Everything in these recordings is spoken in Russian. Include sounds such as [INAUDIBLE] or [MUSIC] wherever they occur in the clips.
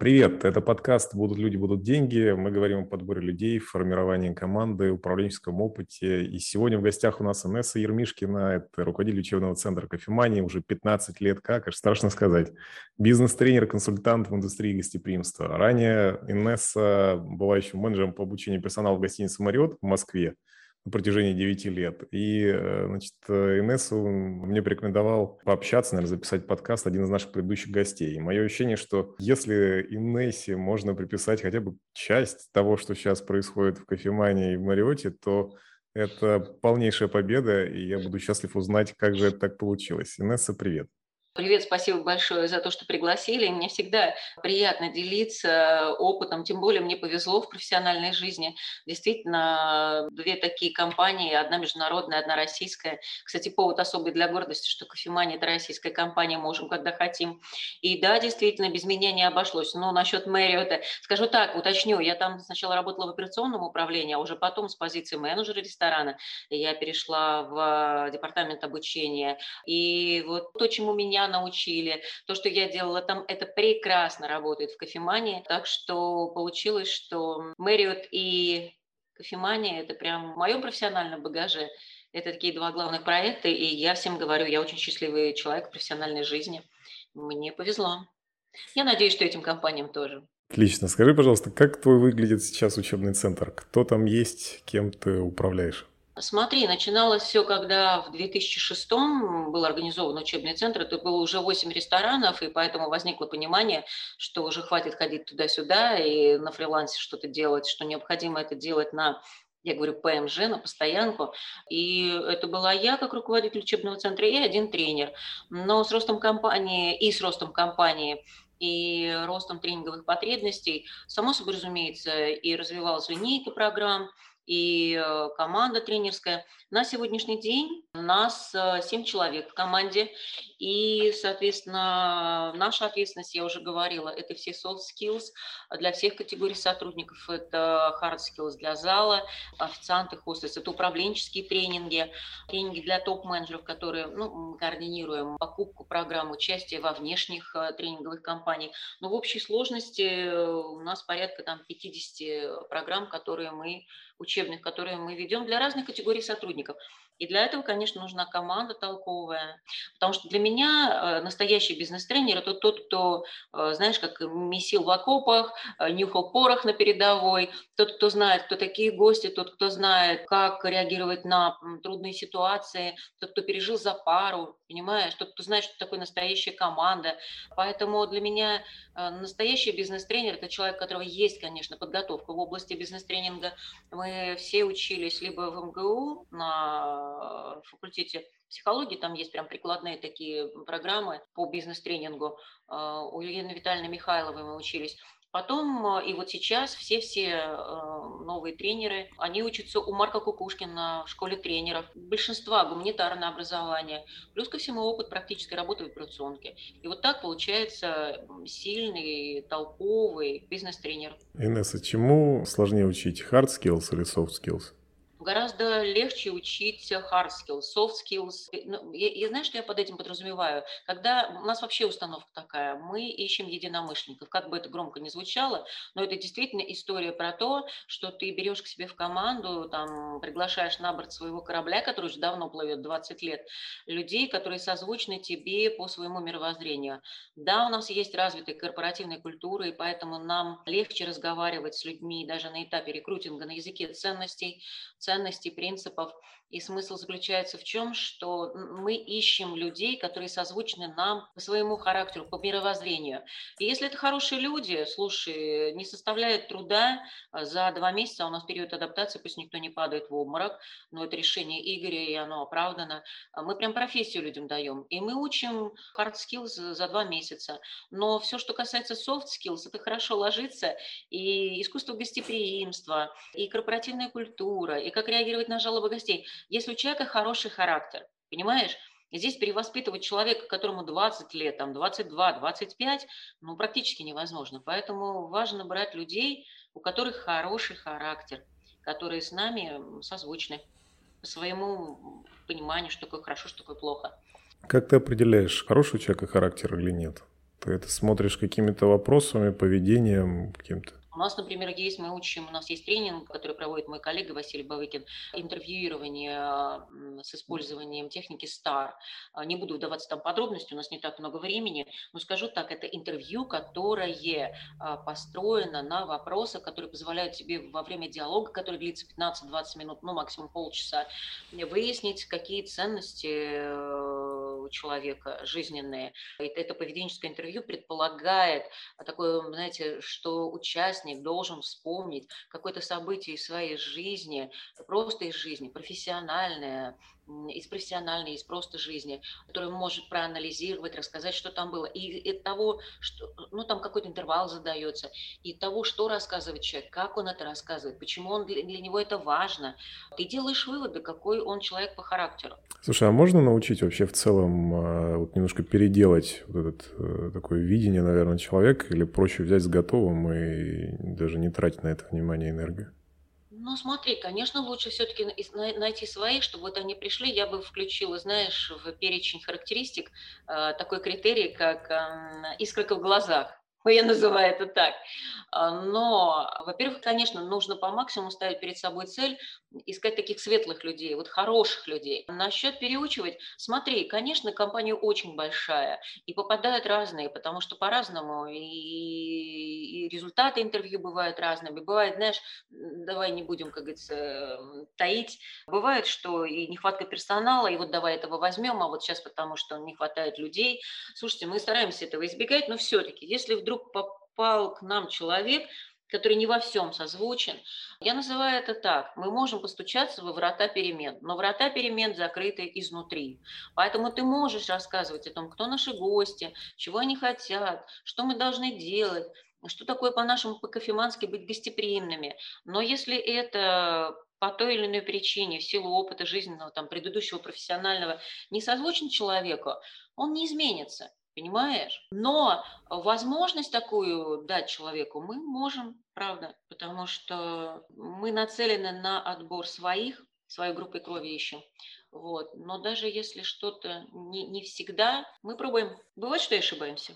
Привет, это подкаст «Будут люди, будут деньги». Мы говорим о подборе людей, формировании команды, управленческом опыте. И сегодня в гостях у нас Инесса Ермишкина, это руководитель учебного центра «Кофемания», уже 15 лет как, аж страшно сказать. Бизнес-тренер, консультант в индустрии гостеприимства. Ранее Инесса была еще менеджером по обучению персонала в гостинице «Мариот» в Москве на протяжении 9 лет. И, э, значит, Инессу мне порекомендовал пообщаться, наверное, записать подкаст один из наших предыдущих гостей. И мое ощущение, что если Инессе можно приписать хотя бы часть того, что сейчас происходит в кофемании и в Мариоте, то это полнейшая победа, и я буду счастлив узнать, как же это так получилось. Инесса, привет. Привет, спасибо большое за то, что пригласили. Мне всегда приятно делиться опытом, тем более мне повезло в профессиональной жизни. Действительно, две такие компании, одна международная, одна российская. Кстати, повод особый для гордости, что кофемания – это российская компания, можем, когда хотим. И да, действительно, без меня не обошлось. Но насчет Мэриота, скажу так, уточню, я там сначала работала в операционном управлении, а уже потом с позиции менеджера ресторана я перешла в департамент обучения. И вот то, чему меня меня научили, то, что я делала там, это прекрасно работает в кофемании. Так что получилось, что Мэриот и кофемания – это прям в моем профессиональном багаже. Это такие два главных проекта, и я всем говорю, я очень счастливый человек в профессиональной жизни. Мне повезло. Я надеюсь, что этим компаниям тоже. Отлично. Скажи, пожалуйста, как твой выглядит сейчас учебный центр? Кто там есть, кем ты управляешь? Смотри, начиналось все, когда в 2006 был организован учебный центр, это было уже 8 ресторанов, и поэтому возникло понимание, что уже хватит ходить туда-сюда и на фрилансе что-то делать, что необходимо это делать на я говорю ПМЖ на постоянку. И это была я как руководитель учебного центра и один тренер. Но с ростом компании и с ростом компании и ростом тренинговых потребностей, само собой разумеется, и развивалась линейка программ, и э, команда тренерская. На сегодняшний день у нас 7 э, человек в команде, и, соответственно, наша ответственность, я уже говорила, это все soft skills для всех категорий сотрудников, это hard skills для зала, официанты, хостес, это управленческие тренинги, тренинги для топ-менеджеров, которые ну, мы координируем покупку программ, участие во внешних э, тренинговых компаниях. Но в общей сложности у нас порядка там 50 программ, которые мы учебных, которые мы ведем для разных категорий сотрудников. И для этого, конечно, нужна команда толковая. Потому что для меня э, настоящий бизнес-тренер – это тот, кто, э, знаешь, как месил в окопах, э, нюхал порох на передовой, тот, кто знает, кто такие гости, тот, кто знает, как реагировать на трудные ситуации, тот, кто пережил за пару, понимаешь, тот, кто знает, что такое настоящая команда. Поэтому для меня настоящий бизнес-тренер – это человек, у которого есть, конечно, подготовка в области бизнес-тренинга. Мы все учились либо в МГУ на Э, факультете психологии, там есть прям прикладные такие программы по бизнес-тренингу. Э, у Елены Витальевны Михайловой мы учились. Потом, э, и вот сейчас все-все новые тренеры, они учатся у Марка Кукушкина в школе тренеров. Большинство гуманитарное образование, плюс ко всему опыт практической работы в операционке. И вот так получается сильный, толковый бизнес-тренер. Инесса, чему сложнее учить, hard skills или soft skills? Гораздо легче учить hard skills, soft skills. Ну, я, я знаю, что я под этим подразумеваю. Когда у нас вообще установка такая, мы ищем единомышленников, как бы это громко не звучало, но это действительно история про то, что ты берешь к себе в команду, там, приглашаешь на борт своего корабля, который уже давно плывет 20 лет, людей, которые созвучны тебе по своему мировоззрению. Да, у нас есть развитая корпоративная культура, и поэтому нам легче разговаривать с людьми даже на этапе рекрутинга на языке ценностей, принципов. И смысл заключается в чем, что мы ищем людей, которые созвучны нам по своему характеру, по мировоззрению. И если это хорошие люди, слушай, не составляет труда а, за два месяца, у нас период адаптации, пусть никто не падает в обморок, но это решение Игоря, и оно оправдано. А мы прям профессию людям даем. И мы учим hard skills за два месяца. Но все, что касается soft skills, это хорошо ложится. И искусство гостеприимства, и корпоративная культура, и как реагировать на жалобы гостей – если у человека хороший характер, понимаешь, здесь перевоспитывать человека, которому 20 лет, там 22, 25, ну, практически невозможно. Поэтому важно брать людей, у которых хороший характер, которые с нами созвучны по своему пониманию, что такое хорошо, что такое плохо. Как ты определяешь, хороший у человека характер или нет? Ты это смотришь какими-то вопросами, поведением каким-то? Нас, например, есть, мы учим, у нас есть тренинг, который проводит мой коллега Василий Бавыкин, интервьюирование с использованием техники STAR. А, не буду вдаваться там подробности, у нас не так много времени, но скажу так, это интервью, которое а, построено на вопросах, которые позволяют тебе во время диалога, который длится 15-20 минут, ну максимум полчаса, выяснить, какие ценности э, человека жизненные. Это, поведенческое интервью предполагает такое, знаете, что участник должен вспомнить какое-то событие из своей жизни, просто из жизни, профессиональное, из профессиональной, из просто жизни, который может проанализировать, рассказать, что там было. И от того, что, ну, там какой-то интервал задается, и того, что рассказывает человек, как он это рассказывает, почему он для, для него это важно. Ты делаешь выводы, какой он человек по характеру. Слушай, а можно научить вообще в целом а, вот немножко переделать вот это э, такое видение, наверное, человека, или проще взять с готовым и даже не тратить на это внимание и энергию? Ну, смотри, конечно, лучше все-таки найти своих, чтобы вот они пришли. Я бы включила, знаешь, в перечень характеристик э, такой критерий, как искорка в глазах. [LAUGHS] Я называю это так. А, но, во-первых, конечно, нужно по максимуму ставить перед собой цель искать таких светлых людей, вот хороших людей. Насчет переучивать, смотри, конечно, компания очень большая, и попадают разные, потому что по-разному, и, и результаты интервью бывают разными. Бывает, знаешь, давай не будем, как говорится, таить, бывает, что и нехватка персонала, и вот давай этого возьмем, а вот сейчас потому что не хватает людей. Слушайте, мы стараемся этого избегать, но все-таки, если вдруг попал к нам человек, который не во всем созвучен. Я называю это так. Мы можем постучаться во врата перемен, но врата перемен закрыты изнутри. Поэтому ты можешь рассказывать о том, кто наши гости, чего они хотят, что мы должны делать, что такое по-нашему по-кофемански быть гостеприимными. Но если это по той или иной причине, в силу опыта жизненного, там, предыдущего профессионального, не созвучен человеку, он не изменится понимаешь? Но возможность такую дать человеку мы можем, правда, потому что мы нацелены на отбор своих, своей группы крови ищем. Вот. Но даже если что-то не, не всегда, мы пробуем. Бывает, что и ошибаемся.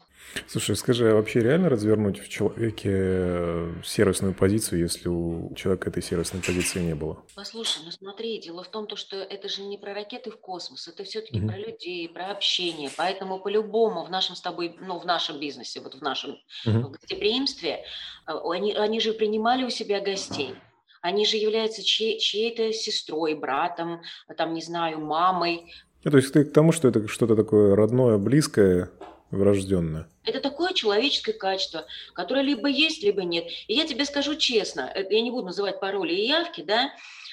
Слушай, скажи, а вообще реально развернуть в человеке сервисную позицию, если у человека этой сервисной позиции не было? Послушай, ну смотри, дело в том, то, что это же не про ракеты в космос, это все-таки mm-hmm. про людей, про общение. Поэтому по-любому в нашем с тобой, ну, в нашем бизнесе, вот в нашем mm-hmm. гостеприимстве, э, они, они же принимали у себя гостей они же являются чьей- чьей-то сестрой, братом, там, не знаю, мамой. Ну, то есть ты к тому, что это что-то такое родное, близкое, врожденное? Это такое человеческое качество, которое либо есть, либо нет. И я тебе скажу честно, э, я не буду называть пароли и явки, да,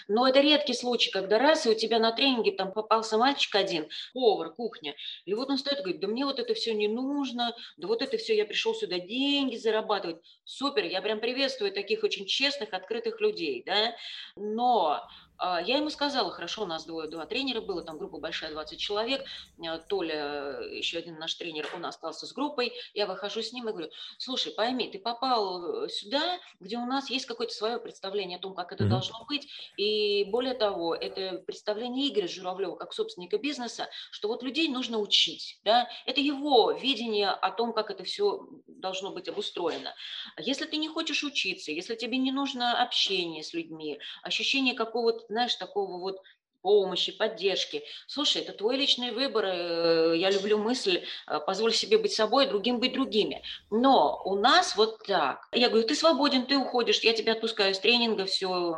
но это редкий случай, когда раз, и у тебя на тренинге там попался мальчик один, повар, кухня, и вот он стоит и говорит, да мне вот это все не нужно, да вот это все, я пришел сюда деньги зарабатывать. Супер, я прям приветствую таких очень честных, открытых людей, да, но я ему сказала, хорошо, у нас двое, два тренера было, там группа большая, 20 человек. Э, Толя, еще один наш тренер, он остался с группой. Я выхожу с ним и говорю, слушай, пойми, ты попал э, сюда, где у нас есть какое-то свое представление о том, как это mm-hmm. должно быть. И более того, это представление Игоря Журавлева, как собственника бизнеса, что вот людей нужно учить. Да? Это его видение о том, как это все должно быть обустроено. Если ты не хочешь учиться, если тебе не нужно общение с людьми, ощущение какого-то знаешь, такого вот помощи, поддержки. Слушай, это твой личный выбор. Э, я люблю мысль, э, позволь себе быть собой, другим быть другими. Но у нас вот так. Я говорю, ты свободен, ты уходишь, я тебя отпускаю с тренинга, все,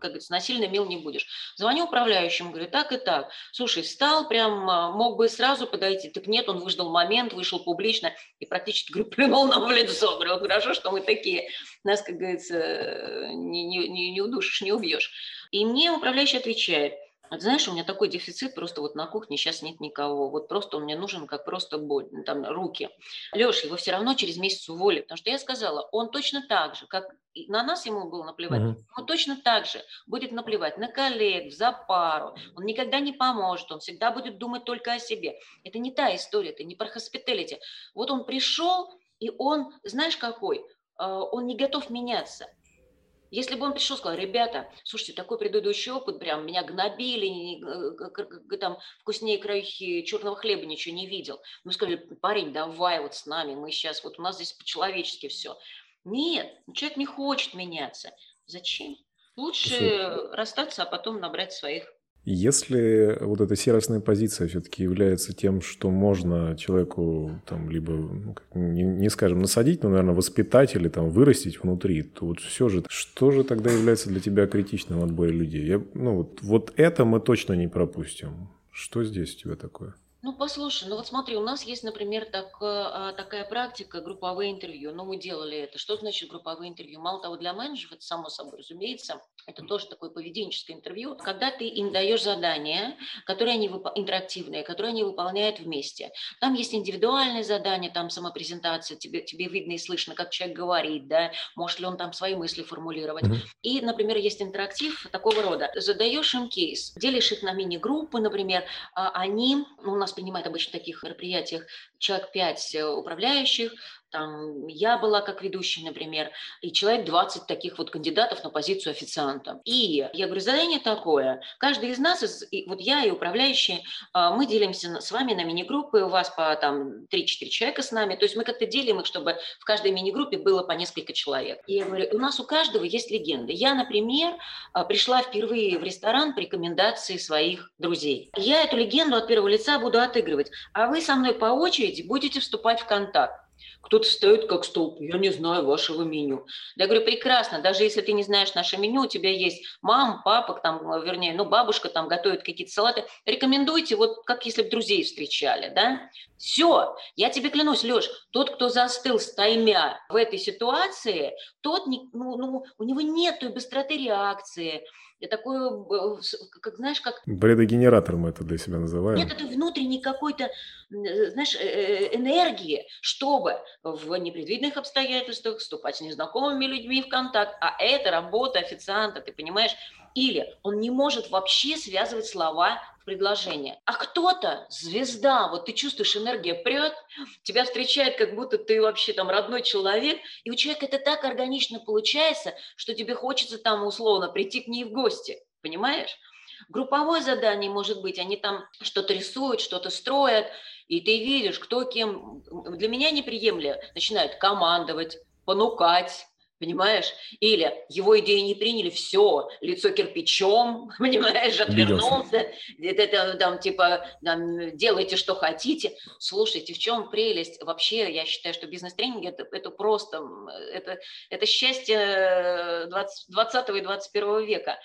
как говорится, насильно мил не будешь. Звоню управляющему, говорю, так и так. Слушай, стал прям, а, мог бы сразу подойти. Так нет, он выждал момент, вышел публично и практически, говорю, [LAUGHS] плюнул нам в лицо. Говорю, хорошо, что мы такие. Нас, как говорится, не, не, не, не удушишь, не убьешь. И мне управляющий отвечает, вот знаешь, у меня такой дефицит, просто вот на кухне сейчас нет никого. Вот просто он мне нужен как просто боль, там, руки. Леша, его все равно через месяц уволили, потому что я сказала, он точно так же, как на нас ему было наплевать, uh-huh. он точно так же будет наплевать на коллег, за пару. Он никогда не поможет, он всегда будет думать только о себе. Это не та история, это не про хоспиталити. Вот он пришел, и он, знаешь какой, он не готов меняться. Если бы он пришел и сказал, ребята, слушайте, такой предыдущий опыт, прям меня гнобили, э, там вкуснее краюхи черного хлеба ничего не видел. Мы сказали, парень, давай вот с нами, мы сейчас, вот у нас здесь по-человечески все. Нет, человек не хочет меняться. Зачем? Лучше Слушай. расстаться, а потом набрать своих. Если вот эта сервисная позиция все-таки является тем, что можно человеку там либо, ну, не, не скажем, насадить, но, наверное, воспитать или там вырастить внутри, то вот все же, что же тогда является для тебя критичным отборе людей? Я, ну вот, вот это мы точно не пропустим. Что здесь у тебя такое? Ну, послушай, ну вот смотри, у нас есть, например, так, а, такая практика групповые интервью. Ну, мы делали это. Что значит групповые интервью? Мало того, для менеджеров, это само собой разумеется, это тоже такое поведенческое интервью, когда ты им даешь задания, которые они вып... интерактивные, которые они выполняют вместе. Там есть индивидуальные задания, там самопрезентация, тебе, тебе видно и слышно, как человек говорит, да, может ли он там свои мысли формулировать. Mm-hmm. И, например, есть интерактив такого рода. Задаешь им кейс, делишь их на мини-группы, например, а они, ну, у нас принимает обычно в таких мероприятиях человек 5 э, управляющих, там я была как ведущая, например, и человек 20 таких вот кандидатов на позицию официанта. И я говорю, задание такое, каждый из нас, вот я и управляющие, а, мы делимся с вами на мини-группы, у вас по там 3-4 человека с нами, то есть мы как-то делим их, чтобы в каждой мини-группе было по несколько человек. И я говорю, у нас у каждого есть легенды. Я, например, а, пришла впервые в ресторан по рекомендации своих друзей. Я эту легенду от первого лица буду отыгрывать, а вы со мной по очереди будете вступать в контакт. Кто-то стоит как столб, я не знаю вашего меню. Я говорю, прекрасно, даже если ты не знаешь наше меню, у тебя есть мама, папа, там, вернее, ну, бабушка там готовит какие-то салаты, рекомендуйте, вот как если бы друзей встречали, да? Все, я тебе клянусь, Леш, тот, кто застыл стаймя в этой ситуации, тот, ну, ну, у него нет той быстроты реакции, я такой, как знаешь, как... Бредогенератор мы это для себя называем. Нет, это внутренний какой-то, знаешь, э, э, энергии, чтобы в непредвиденных обстоятельствах вступать с незнакомыми людьми в контакт. А это работа официанта, ты понимаешь? Или он не может вообще связывать слова предложение. А кто-то, звезда, вот ты чувствуешь, энергия прет, тебя встречает, как будто ты вообще там родной человек, и у человека это так органично получается, что тебе хочется там условно прийти к ней в гости, понимаешь? Групповое задание может быть, они там что-то рисуют, что-то строят, и ты видишь, кто кем. Для меня неприемлемо. Начинают командовать, понукать, понимаешь? Или его идеи не приняли, все, лицо кирпичом, [LAUGHS] понимаешь, отвернулся, это там типа там, делайте, что хотите. Слушайте, в чем прелесть? Вообще, я считаю, что бизнес-тренинг это, это просто, это, это счастье 20, 20 и 21 века.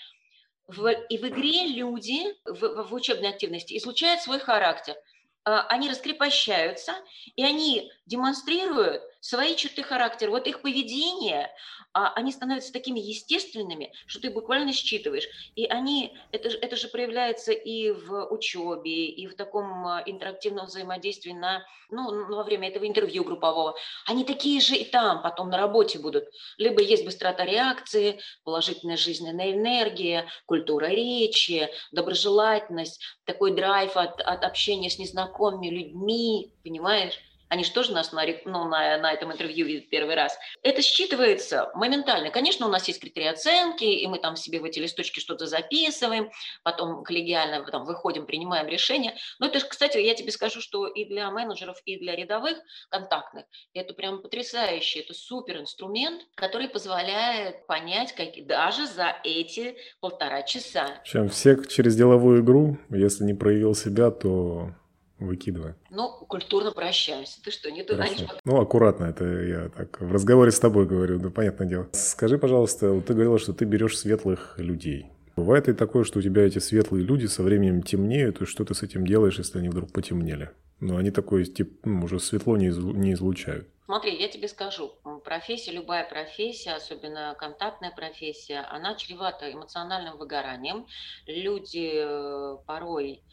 В, и в игре люди в, в учебной активности излучают свой характер – а, они раскрепощаются, и они демонстрируют свои черты характера. Вот их поведение, а, они становятся такими естественными, что ты буквально считываешь. И они, это, это же проявляется и в учебе, и в таком а, интерактивном взаимодействии на, ну, во время этого интервью группового. Они такие же и там, потом на работе будут. Либо есть быстрота реакции, положительная жизненная энергия, культура речи, доброжелательность, такой драйв от, от общения с незнакомыми людьми, понимаешь? Они же тоже нас на, ну, на, на этом интервью видят первый раз. Это считывается моментально. Конечно, у нас есть критерии оценки, и мы там себе в эти листочки что-то записываем, потом коллегиально потом выходим, принимаем решение. Но это, кстати, я тебе скажу, что и для менеджеров, и для рядовых контактных это прям потрясающе, это супер инструмент, который позволяет понять, как даже за эти полтора часа. Чем всех через деловую игру, если не проявил себя, то Выкидывай. Ну, культурно прощаемся. Ты что, не туда, не Ну, аккуратно, это я так в разговоре с тобой говорю, да, понятное дело. Скажи, пожалуйста, вот ты говорила, что ты берешь светлых людей. Бывает ли такое, что у тебя эти светлые люди со временем темнеют, и что ты с этим делаешь, если они вдруг потемнели? Ну, они такой, тип, ну, уже светло не, излу, не излучают. Смотри, я тебе скажу, профессия, любая профессия, особенно контактная профессия, она чревата эмоциональным выгоранием. Люди э, порой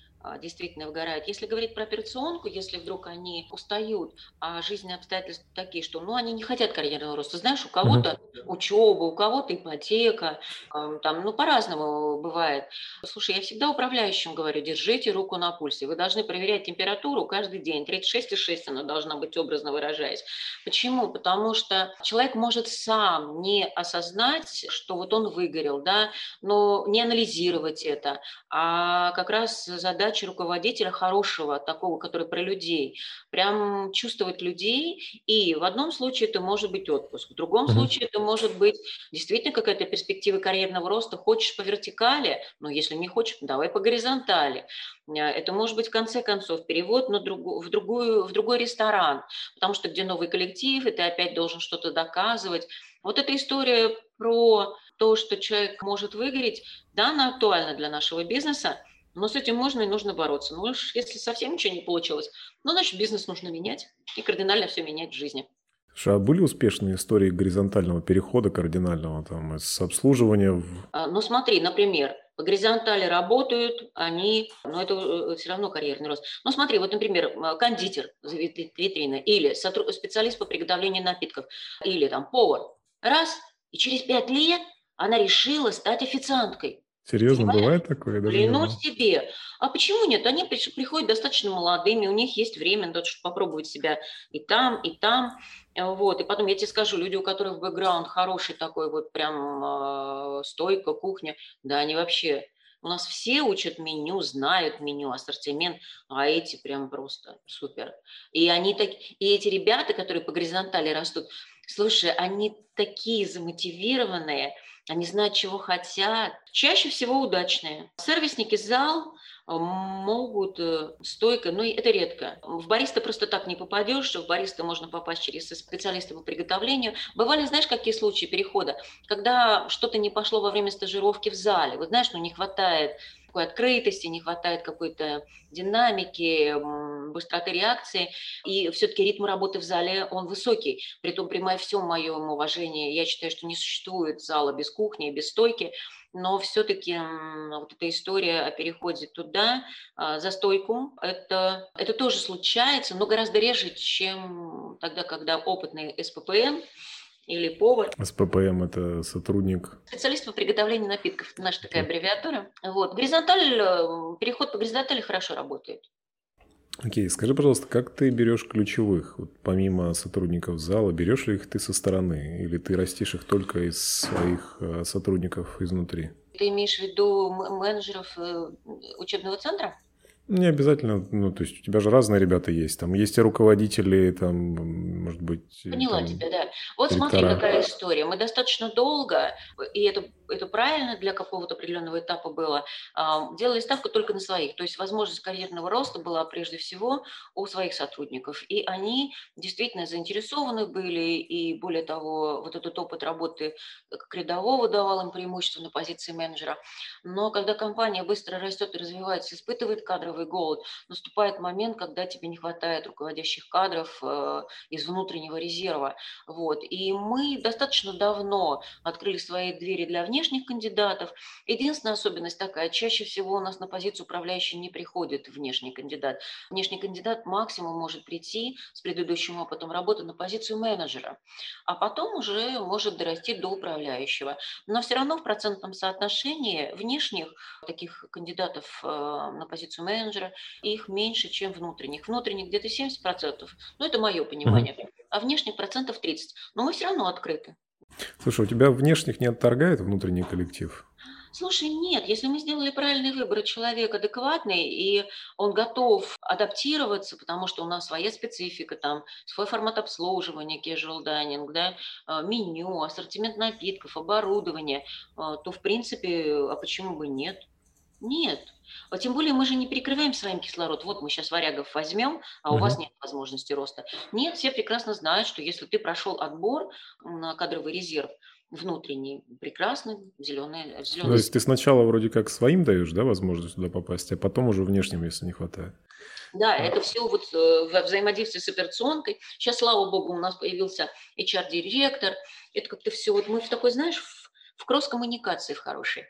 действительно выгорают. Если говорить про операционку, если вдруг они устают, а жизненные обстоятельства такие, что ну, они не хотят карьерного роста. Знаешь, у кого-то учеба, у кого-то ипотека, там, ну, по-разному бывает. Слушай, я всегда управляющим говорю, держите руку на пульсе. Вы должны проверять температуру каждый день. 36,6 она должна быть, образно выражаясь. Почему? Потому что человек может сам не осознать, что вот он выгорел, да, но не анализировать это, а как раз задача задача руководителя хорошего, такого, который про людей, прям чувствовать людей. И в одном случае это может быть отпуск, в другом mm-hmm. случае это может быть действительно какая-то перспектива карьерного роста. Хочешь по вертикали, но если не хочешь, давай по горизонтали. Э, это может быть в конце концов перевод на другу, в, другую, в другой ресторан, потому что где новый коллектив, и ты опять должен что-то доказывать. Вот эта история про то, что человек может выгореть, да, она актуальна для нашего бизнеса, но с этим можно и нужно бороться. Ну, если совсем ничего не получилось, ну, значит, бизнес нужно менять и кардинально все менять в жизни. Слушай, а были успешные истории горизонтального перехода кардинального там из обслуживания в... А, ну, смотри, например, по горизонтали работают, они, но это э, все равно карьерный рост. Ну, смотри, вот, например, кондитер витрина или специалист по приготовлению напитков, или там повар. Раз, и через пять лет она решила стать официанткой. Серьезно, Понимаешь? бывает такое? Даже Клянусь тебе. А почему нет? Они приходят достаточно молодыми, у них есть время, да, чтобы попробовать себя и там, и там. Вот. И потом я тебе скажу, люди, у которых бэкграунд хороший такой, вот прям э, стойка, кухня, да, они вообще... У нас все учат меню, знают меню, ассортимент, а эти прям просто супер. И они так, и эти ребята, которые по горизонтали растут, слушай, они такие замотивированные, они знают, чего хотят. Чаще всего удачные. Сервисники зал э, могут э, стойко, но это редко. В бариста просто так не попадешь, в бариста можно попасть через специалиста по приготовлению. Бывали, знаешь, какие случаи перехода? Когда что-то не пошло во время стажировки в зале. Вот знаешь, ну не хватает такой открытости, не хватает какой-то динамики, быстроты реакции. И все-таки ритм работы в зале, он высокий. Притом, при всем моем уважении, я считаю, что не существует зала без кухни, без стойки. Но все-таки вот эта история о переходе туда, а, за стойку, это, это тоже случается, но гораздо реже, чем тогда, когда опытный СППН или повар. СППМ – это сотрудник? Специалист по приготовлению напитков. Это наша такая аббревиатура. Вот. Горизонталь, э, переход по горизонтали хорошо работает. Окей, скажи, пожалуйста, как ты берешь ключевых, вот помимо сотрудников зала, берешь ли их ты со стороны, или ты растишь их только из своих э, сотрудников изнутри? Ты имеешь в виду менеджеров э, учебного центра? Не обязательно, ну, то есть у тебя же разные ребята есть. Там есть и руководители, там, может быть... Поняла там, тебя, да. Вот директора. смотри, какая история. Мы достаточно долго, и это, это правильно для какого-то определенного этапа было, делали ставку только на своих. То есть возможность карьерного роста была прежде всего у своих сотрудников. И они действительно заинтересованы были, и более того, вот этот опыт работы как рядового давал им преимущество на позиции менеджера. Но когда компания быстро растет и развивается, испытывает кадровый кадровый голод, наступает момент, когда тебе не хватает руководящих кадров э, из внутреннего резерва. Вот. И мы достаточно давно открыли свои двери для внешних кандидатов. Единственная особенность такая, чаще всего у нас на позицию управляющей не приходит внешний кандидат. Внешний кандидат максимум может прийти с предыдущим опытом работы на позицию менеджера, а потом уже может дорасти до управляющего. Но все равно в процентном соотношении внешних таких кандидатов э, на позицию менеджера их меньше, чем внутренних. Внутренних где-то 70%, ну это мое понимание, а внешних процентов 30%. Но мы все равно открыты. Слушай, у тебя внешних не отторгает внутренний коллектив? Слушай, нет, если мы сделали правильный выбор, человек адекватный, и он готов адаптироваться, потому что у нас своя специфика, там, свой формат обслуживания, casual dining, да, а, меню, ассортимент напитков, оборудование, а, то, в принципе, а почему бы нет? Нет. А тем более мы же не перекрываем с вами кислород. Вот мы сейчас варягов возьмем, а у угу. вас нет возможности роста. Нет, все прекрасно знают, что если ты прошел отбор на кадровый резерв, внутренний, прекрасный, зеленый, зеленый. То есть ты сначала вроде как своим даешь, да, возможность туда попасть, а потом уже внешним, если не хватает. Да, а. это все вот э, во взаимодействии с операционкой. Сейчас, слава богу, у нас появился HR-директор. Это как-то все, вот мы в такой, знаешь, в кросс-коммуникации в хорошей.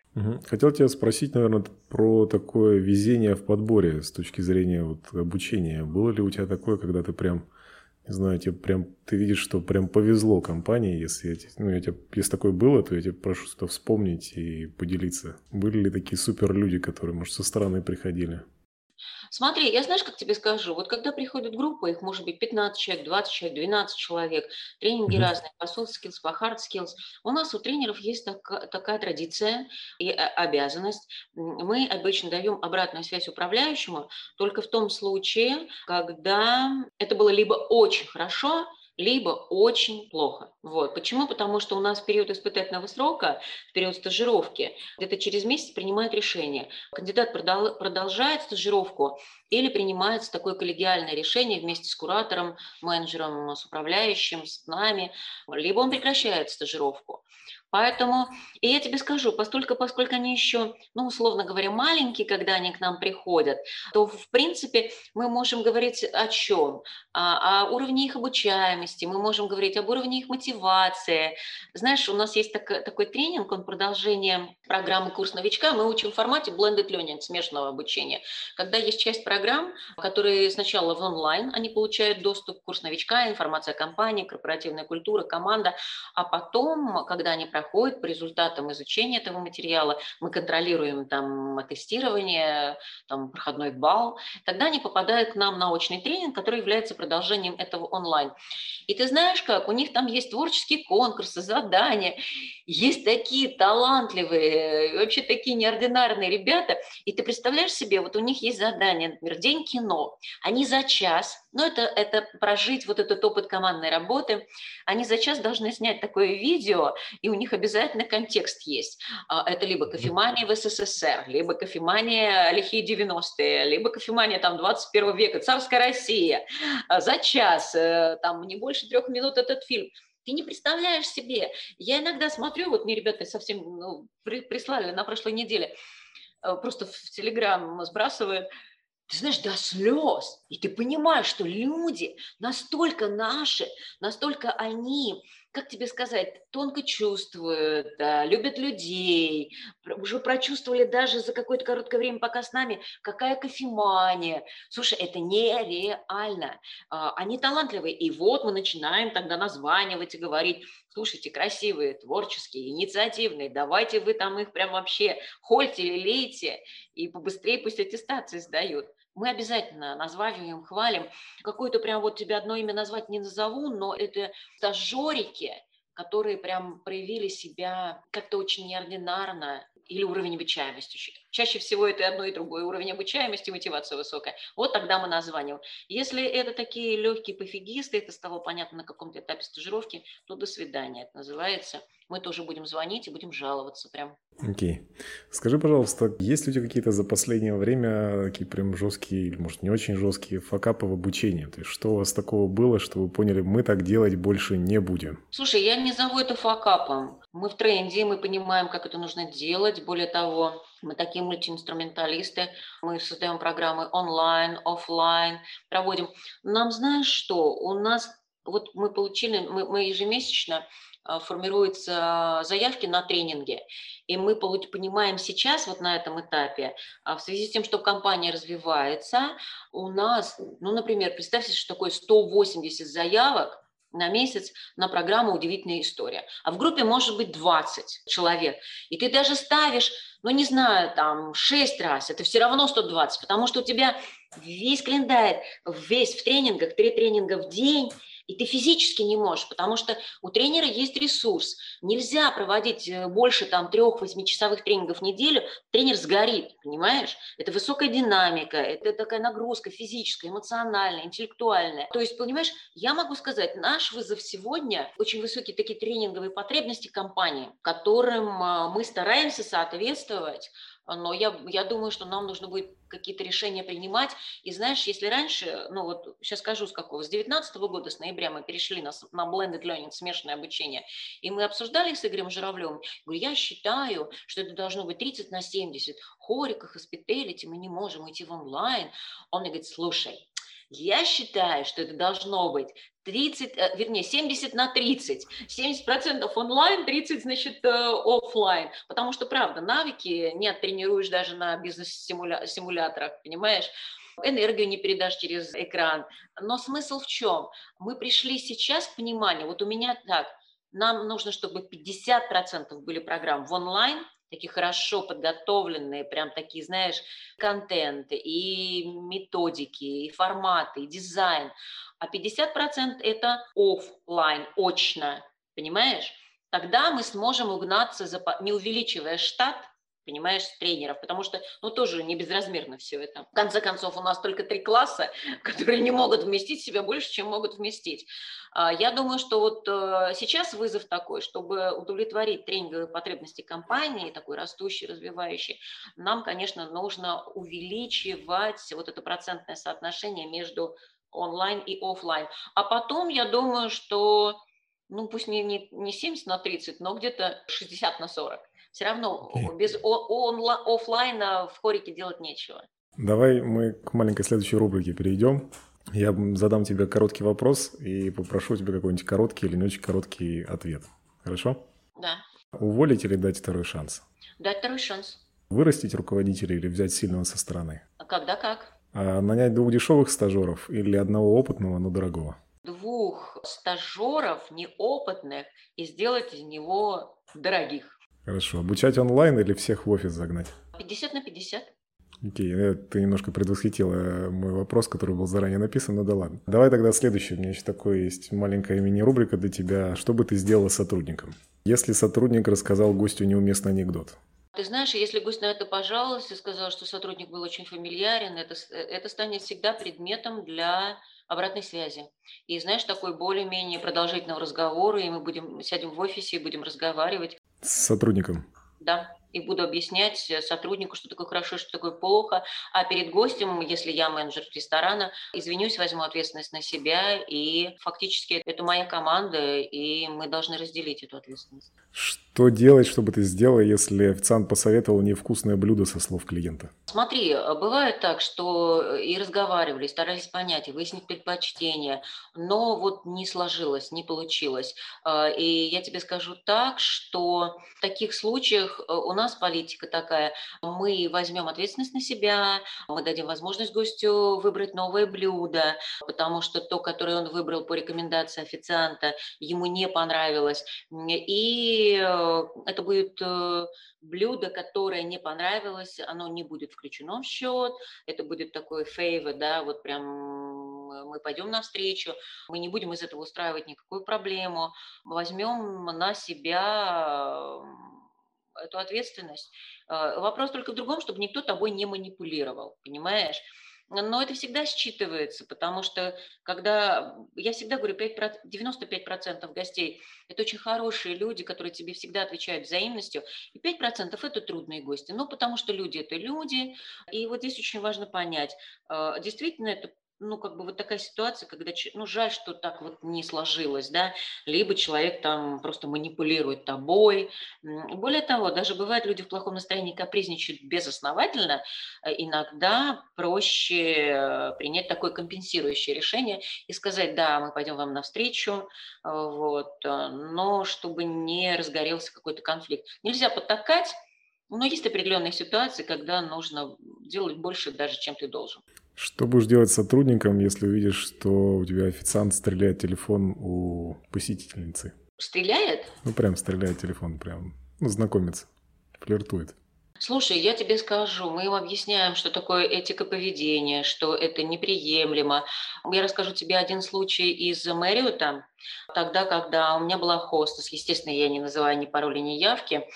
Хотел тебя спросить, наверное, про такое везение в подборе с точки зрения вот обучения. Было ли у тебя такое, когда ты прям не знаю, тебе прям, ты видишь, что прям повезло компании, если, я, ну, я тебе, если такое было, то я тебя прошу что вспомнить и поделиться. Были ли такие супер люди, которые, может, со стороны приходили? Смотри, я знаешь, как тебе скажу, вот когда приходит группа, их может быть 15 человек, 20 человек, 12 человек, тренинги mm-hmm. разные, по soft skills, по hard skills, у нас у тренеров есть так, такая традиция и обязанность. Мы обычно даем обратную связь управляющему только в том случае, когда это было либо очень хорошо, либо очень плохо. Вот. Почему? Потому что у нас в период испытательного срока, в период стажировки, где-то через месяц принимают решение. Кандидат продолжает стажировку или принимается такое коллегиальное решение вместе с куратором, менеджером, с управляющим, с нами, либо он прекращает стажировку. Поэтому, и я тебе скажу, поскольку, поскольку они еще, ну, условно говоря, маленькие, когда они к нам приходят, то, в принципе, мы можем говорить о чем? О, о уровне их обучаемости, мы можем говорить об уровне их мотивации. Знаешь, у нас есть так, такой тренинг, он продолжение программы «Курс новичка». Мы учим в формате blended learning, смешанного обучения. Когда есть часть программ, которые сначала в онлайн, они получают доступ к курс новичка, информация о компании, корпоративная культура, команда, а потом, когда они проходит по результатам изучения этого материала, мы контролируем там тестирование, там проходной балл, тогда они попадают к нам на очный тренинг, который является продолжением этого онлайн. И ты знаешь как, у них там есть творческие конкурсы, задания, есть такие талантливые, вообще такие неординарные ребята, и ты представляешь себе, вот у них есть задание, например, день кино, они за час, ну это, это прожить вот этот опыт командной работы, они за час должны снять такое видео, и у них обязательно контекст есть. А, это либо кофемания в СССР, либо кофемания лихие 90-е, либо кофемания там 21 века, царская Россия. А, за час, э, там не больше трех минут этот фильм. Ты не представляешь себе. Я иногда смотрю, вот мне ребята совсем ну, прислали на прошлой неделе, э, просто в Телеграм сбрасывают, ты знаешь, до слез. И ты понимаешь, что люди настолько наши, настолько они как тебе сказать, тонко чувствуют, да, любят людей, уже прочувствовали даже за какое-то короткое время, пока с нами, какая кофемания. Слушай, это нереально. А, они талантливые. И вот мы начинаем тогда названивать и говорить, слушайте, красивые, творческие, инициативные, давайте вы там их прям вообще хольте, лейте, и побыстрее пусть аттестации сдают мы обязательно названиваем, хвалим. Какое-то прям вот тебе одно имя назвать не назову, но это стажерики, которые прям проявили себя как-то очень неординарно, или уровень обучаемости. Чаще всего это одно и другое. Уровень обучаемости, мотивация высокая. Вот тогда мы названиваем. Если это такие легкие пофигисты, это стало понятно на каком-то этапе стажировки, то до свидания. Это называется мы тоже будем звонить и будем жаловаться прям. Окей. Okay. Скажи, пожалуйста, есть ли у тебя какие-то за последнее время такие прям жесткие или, может, не очень жесткие факапы в обучении? То есть что у вас такого было, что вы поняли, мы так делать больше не будем? Слушай, я не зову это факапом. Мы в тренде, мы понимаем, как это нужно делать. Более того, мы такие мультиинструменталисты, мы создаем программы онлайн, офлайн, проводим. Нам знаешь что? У нас вот мы получили, мы, мы ежемесячно формируются заявки на тренинги. И мы понимаем сейчас, вот на этом этапе, а, в связи с тем, что компания развивается, у нас, ну, например, представьте, что такое 180 заявок на месяц на программу «Удивительная история». А в группе может быть 20 человек. И ты даже ставишь, ну, не знаю, там, 6 раз, это все равно 120, потому что у тебя весь календарь, весь в тренингах, три тренинга в день – и ты физически не можешь, потому что у тренера есть ресурс. Нельзя проводить э, больше там трех-восьмичасовых тренингов в неделю, тренер сгорит, понимаешь? Это высокая динамика, это такая нагрузка физическая, эмоциональная, интеллектуальная. То есть, понимаешь, я могу сказать, наш вызов сегодня очень высокие такие тренинговые потребности компании, которым э, мы стараемся соответствовать, но я, я думаю, что нам нужно будет какие-то решения принимать. И знаешь, если раньше, ну вот сейчас скажу с какого, с 2019 года, с ноября мы перешли на, на blended learning, смешанное обучение, и мы обсуждали с Игорем Журавлевым, говорю, я считаю, что это должно быть 30 на 70, хорика, хоспиталити, мы не можем идти в онлайн. Он мне говорит, слушай, Я считаю, что это должно быть 30, э, вернее, 70 на 30. 70% онлайн, 30, значит, э, офлайн. Потому что, правда, навыки не оттренируешь даже на бизнес-симуляторах, понимаешь? энергию не передашь через экран. Но смысл в чем? Мы пришли сейчас к пониманию, вот у меня так, нам нужно, чтобы 50% были программ в онлайн, такие хорошо подготовленные, прям такие, знаешь, контенты и методики, и форматы, и дизайн. А 50% это офлайн, очно, понимаешь? Тогда мы сможем угнаться, за, не увеличивая штат, понимаешь, тренеров, потому что, ну, тоже не безразмерно все это. В конце концов, у нас только три класса, [LAUGHS] которые не могут вместить себя больше, чем могут вместить. А, я думаю, что вот э, сейчас вызов такой, чтобы удовлетворить тренинговые потребности компании, такой растущий, развивающий, нам, конечно, нужно увеличивать вот это процентное соотношение между онлайн и офлайн. А потом, я думаю, что, ну, пусть не, не, не 70 на 30, но где-то 60 на 40 все равно без офлайна в хорике делать нечего. Давай мы к маленькой следующей рубрике перейдем. Я задам тебе короткий вопрос и попрошу у тебя какой-нибудь короткий или не очень короткий ответ. Хорошо? Да. Уволить или дать второй шанс? Дать второй шанс. Вырастить руководителя или взять сильного со стороны? А когда как? А нанять двух дешевых стажеров или одного опытного, но дорогого? Двух стажеров неопытных и сделать из него дорогих. Хорошо. Обучать онлайн или всех в офис загнать? 50 на 50. Окей, okay. ты немножко предвосхитила мой вопрос, который был заранее написан, но да ладно. Давай тогда следующий. У меня еще такое есть маленькая мини-рубрика для тебя. Что бы ты сделала с сотрудником? Если сотрудник рассказал гостю неуместный анекдот, ты знаешь, если гость на это пожаловался и сказал, что сотрудник был очень фамильярен, это, это станет всегда предметом для обратной связи. И знаешь, такой более-менее продолжительного разговора, и мы будем сядем в офисе и будем разговаривать. С сотрудником? Да и буду объяснять э, сотруднику, что такое хорошо, что такое плохо. А перед гостем, если я менеджер ресторана, извинюсь, возьму ответственность на себя, и фактически это моя команда, и мы должны разделить эту ответственность. Что делать, чтобы ты сделала, если официант посоветовал невкусное блюдо со слов клиента? Смотри, э, бывает так, что э, и разговаривали, старались понять, выяснить предпочтения, но вот не сложилось, не получилось. И я тебе скажу так, что в таких случаях у нас политика такая. Мы возьмем ответственность на себя, мы дадим возможность гостю выбрать новое блюдо, потому что то, которое он выбрал по рекомендации официанта, ему не понравилось. И э, это будет э, блюдо, которое не понравилось, оно не будет включено в счет, это будет такой фейвор, да, вот прям мы пойдем навстречу, мы не будем из этого устраивать никакую проблему, возьмем на себя эту ответственность. Вопрос только в другом, чтобы никто тобой не манипулировал, понимаешь? Но это всегда считывается, потому что когда, я всегда говорю, 5, 95% гостей – это очень хорошие люди, которые тебе всегда отвечают взаимностью, и 5% – это трудные гости. Ну, потому что люди – это люди, и вот здесь очень важно понять, а, действительно это ну, как бы вот такая ситуация, когда, ну, жаль, что так вот не сложилось, да, либо человек там просто манипулирует тобой. Более того, даже бывает, люди в плохом настроении капризничают безосновательно, э, иногда проще э, принять такое компенсирующее решение и сказать, да, мы пойдем вам навстречу, э, вот, но чтобы не разгорелся какой-то конфликт. Нельзя потакать, но есть определенные ситуации, когда нужно делать больше даже, чем ты должен. Что будешь делать с сотрудником, если увидишь, что у тебя официант стреляет телефон у посетительницы? Стреляет? Ну, прям стреляет телефон, прям, ну, знакомится, флиртует. Слушай, я тебе скажу, мы им объясняем, что такое этика поведения, что это неприемлемо. Я расскажу тебе один случай из Мэриота, тогда, когда у меня была хостес, естественно, я не называю ни пароли, ни явки,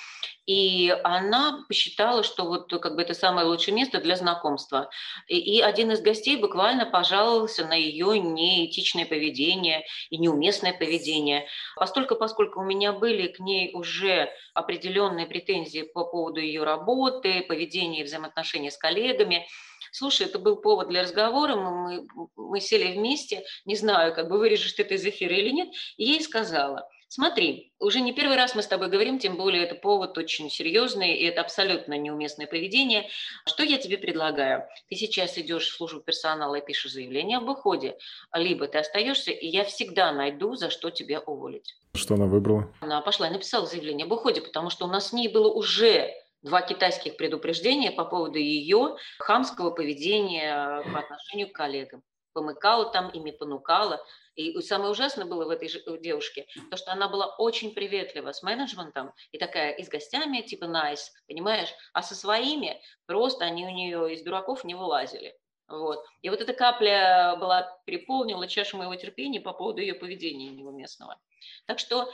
и она посчитала, что вот как бы это самое лучшее место для знакомства. И, и один из гостей буквально пожаловался на ее неэтичное поведение и неуместное поведение. Постольку, поскольку у меня были к ней уже определенные претензии по поводу ее работы, поведения и взаимоотношений с коллегами, Слушай, это был повод для разговора, мы, мы сели вместе, не знаю, как бы вырежешь ты это из эфира или нет, и я ей сказала, Смотри, уже не первый раз мы с тобой говорим, тем более это повод очень серьезный, и это абсолютно неуместное поведение. Что я тебе предлагаю? Ты сейчас идешь в службу персонала и пишешь заявление об уходе, либо ты остаешься, и я всегда найду, за что тебя уволить. Что она выбрала? Она пошла и написала заявление об уходе, потому что у нас с ней было уже два китайских предупреждения по поводу ее хамского поведения по отношению к коллегам помыкала там, ими понукала. И самое ужасное было в этой девушке, то, что она была очень приветлива с менеджментом и такая и с гостями, типа nice, понимаешь? А со своими просто они у нее из дураков не вылазили. Вот. И вот эта капля была переполнила чашу моего терпения по поводу ее поведения неуместного. Так что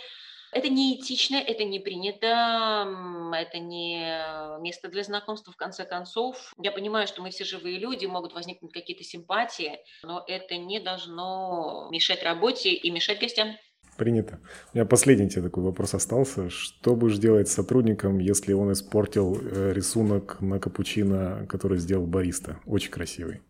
это не этично, это не принято, это не место для знакомства, в конце концов. Я понимаю, что мы все живые люди, могут возникнуть какие-то симпатии, но это не должно мешать работе и мешать гостям. Принято. У меня последний тебе такой вопрос остался. Что будешь делать с сотрудником, если он испортил э, рисунок на капучино, который сделал бариста? Очень красивый.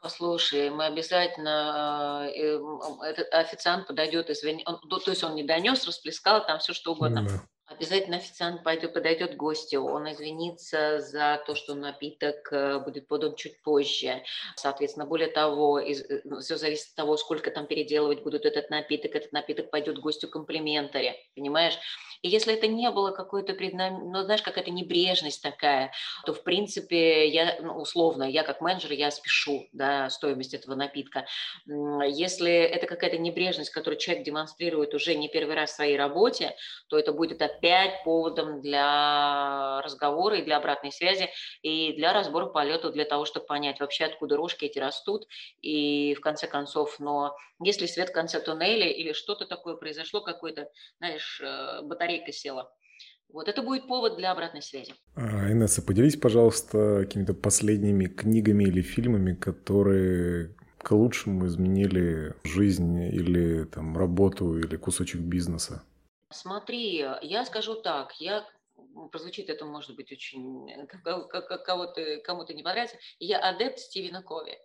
Послушай, мы обязательно, э, этот официант подойдет, извини, он, то есть он не донес, расплескал там все что угодно. Mm-hmm. Обязательно официант пойдет, подойдет к гостю, он извинится за то, что напиток э, будет подан чуть позже. Соответственно, более того, из, э, ну, все зависит от того, сколько там переделывать будут этот напиток. Этот напиток пойдет гостю комплиментаре, понимаешь? И если это не было какой-то преднам... ну, знаешь, какая-то небрежность такая, то, в принципе, я, ну, условно, я как менеджер, я спешу, да, стоимость этого напитка. Если это какая-то небрежность, которую человек демонстрирует уже не первый раз в своей работе, то это будет опять поводом для разговора и для обратной связи, и для разбора полета, для того, чтобы понять вообще, откуда рожки эти растут, и в конце концов, но если свет в конце туннеля или что-то такое произошло, какой-то, знаешь, э, батарейка села, вот это будет повод для обратной связи. А, Инесса, поделись, пожалуйста, какими-то последними книгами или фильмами, которые к лучшему изменили жизнь или там работу или кусочек бизнеса. Смотри, я скажу так, я прозвучит это, может быть, очень [LAUGHS] э, кого-то кому-то не понравится. Я адепт Стивена Кови.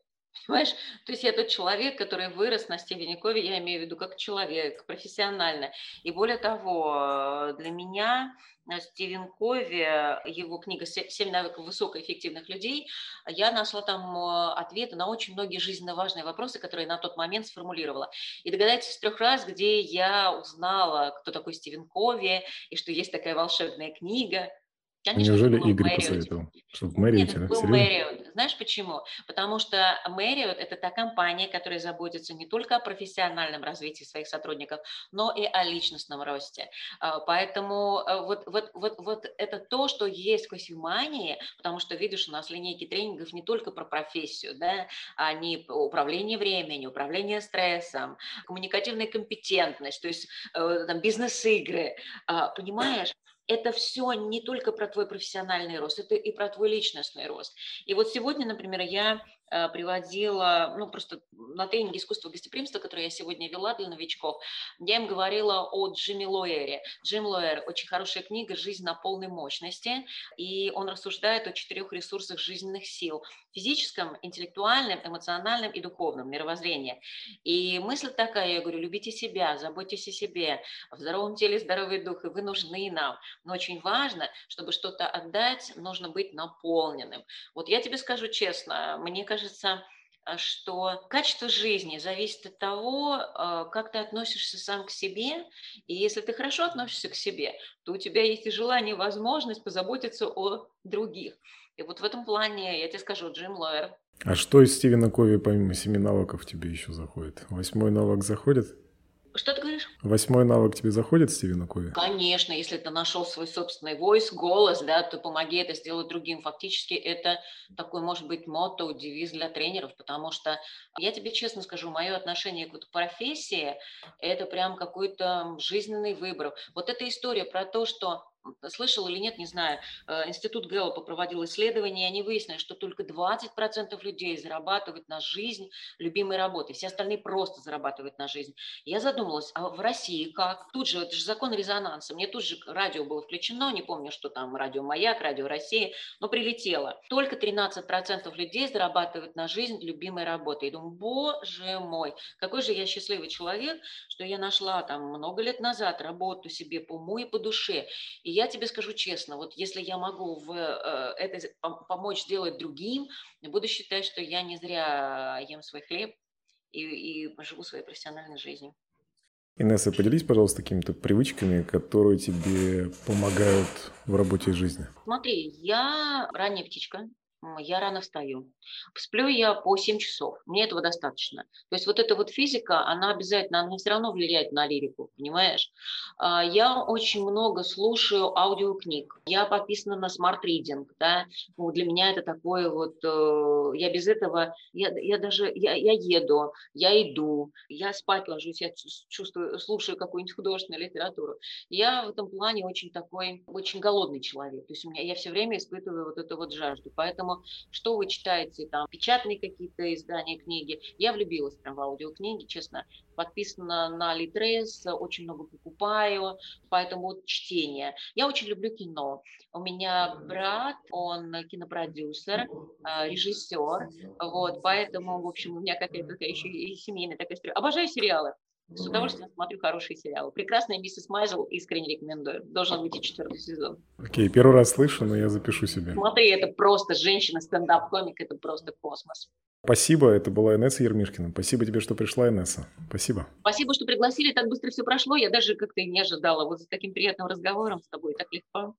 Понимаешь? То есть я тот человек, который вырос на Стивене Кови, я имею в виду как человек, профессионально. И более того, для меня Стивен Кови, его книга «Семь навыков высокоэффективных людей», я нашла там э, ответы на очень многие жизненно важные вопросы, которые на тот момент сформулировала. И догадайтесь, трех раз, где я узнала, кто такой Стивен Кови, и что есть такая волшебная книга – Конечно, Неужели Игорь Marriott. посоветовал? Что в Marriott? Нет, был Marriott. Знаешь почему? Потому что Marriott – это та компания, которая заботится не только о профессиональном развитии своих сотрудников, но и о личностном росте. А, поэтому э, вот, вот, вот, вот это то, что есть в кофемании, потому что, видишь, у нас линейки тренингов не только про профессию, да, они управление временем, управление стрессом, коммуникативная компетентность, то есть э, там, бизнес-игры, а, понимаешь? Это все не только про твой профессиональный рост, это и про твой личностный рост. И вот сегодня, например, я приводила, ну, просто на тренинге искусства гостеприимства, который я сегодня вела для новичков, я им говорила о Джимми Лоэре. Джим Лоэр – очень хорошая книга «Жизнь на полной мощности», и он рассуждает о четырех ресурсах жизненных сил – физическом, интеллектуальном, эмоциональном и духовном мировоззрении. И мысль такая, я говорю, любите себя, заботьтесь о себе, в здоровом теле здоровый дух, и вы нужны нам. Но очень важно, чтобы что-то отдать, нужно быть наполненным. Вот я тебе скажу честно, мне кажется, кажется, э, что качество жизни зависит от того, э, как ты относишься сам к себе. И если ты хорошо относишься к себе, то у тебя есть и желание, и возможность позаботиться о других. И вот в этом плане я тебе скажу, Джим Лоэр. А что из Стивена Кови помимо семи навыков тебе еще заходит? Восьмой навык заходит? Что ты говоришь? Восьмой навык тебе заходит, Стивена Кови? Конечно, если ты нашел свой собственный voice, голос, да, то помоги это сделать другим. Фактически это такой, может быть, мотто, девиз для тренеров, потому что я тебе честно скажу, мое отношение к вот профессии – это прям какой-то жизненный выбор. Вот эта история про то, что слышал или нет, не знаю, э, Институт Гэллопа проводил исследование, и они выяснили, что только 20% людей зарабатывают на жизнь любимой работой, все остальные просто зарабатывают на жизнь. Я задумалась, а в России как? Тут же, это же закон резонанса, мне тут же радио было включено, не помню, что там, радио «Маяк», радио «Россия», но прилетело. Только 13% людей зарабатывают на жизнь любимой работой. И думаю, боже мой, какой же я счастливый человек, что я нашла там много лет назад работу себе по уму и по душе. И я тебе скажу честно, вот если я могу в э, это помочь сделать другим, буду считать, что я не зря ем свой хлеб и, и живу своей профессиональной жизнью. Инесса, поделись, пожалуйста, какими-то привычками, которые тебе помогают в работе и жизни. Смотри, я ранняя птичка, я рано встаю. Сплю я по 7 часов, мне этого достаточно. То есть вот эта вот физика, она обязательно, она все равно влияет на лирику, понимаешь? А, я очень много слушаю аудиокниг, я подписана на Smart Reading, да, ну, для меня это такое вот, э, я без этого, я, я даже, я, я еду, я иду, я спать ложусь, я чувствую, слушаю какую-нибудь [LAUGHS] художественную литературу. Я в этом плане очень такой, очень голодный человек, то есть у меня, я все время испытываю вот эту вот жажду, поэтому что вы читаете, там, печатные какие-то издания, книги. Я влюбилась прям в аудиокниги, честно. Подписана на Литрес, очень много покупаю, поэтому вот чтение. Я очень люблю кино. У меня брат, он кинопродюсер, а, режиссер, вот, поэтому, в общем, у меня какая-то такая еще и семейная такая история. Обожаю сериалы. С удовольствием смотрю хорошие сериалы. Прекрасная миссис Майзел искренне рекомендую. Должен выйти четвертый сезон. Окей, первый раз слышу, но я запишу себе. Смотри, это просто женщина, стендап-комик, это просто космос. Спасибо, это была Инесса Ермишкина. Спасибо тебе, что пришла, Инесса. Спасибо. Спасибо, что пригласили, так быстро все прошло. Я даже как-то не ожидала вот с таким приятным разговором с тобой, так легко.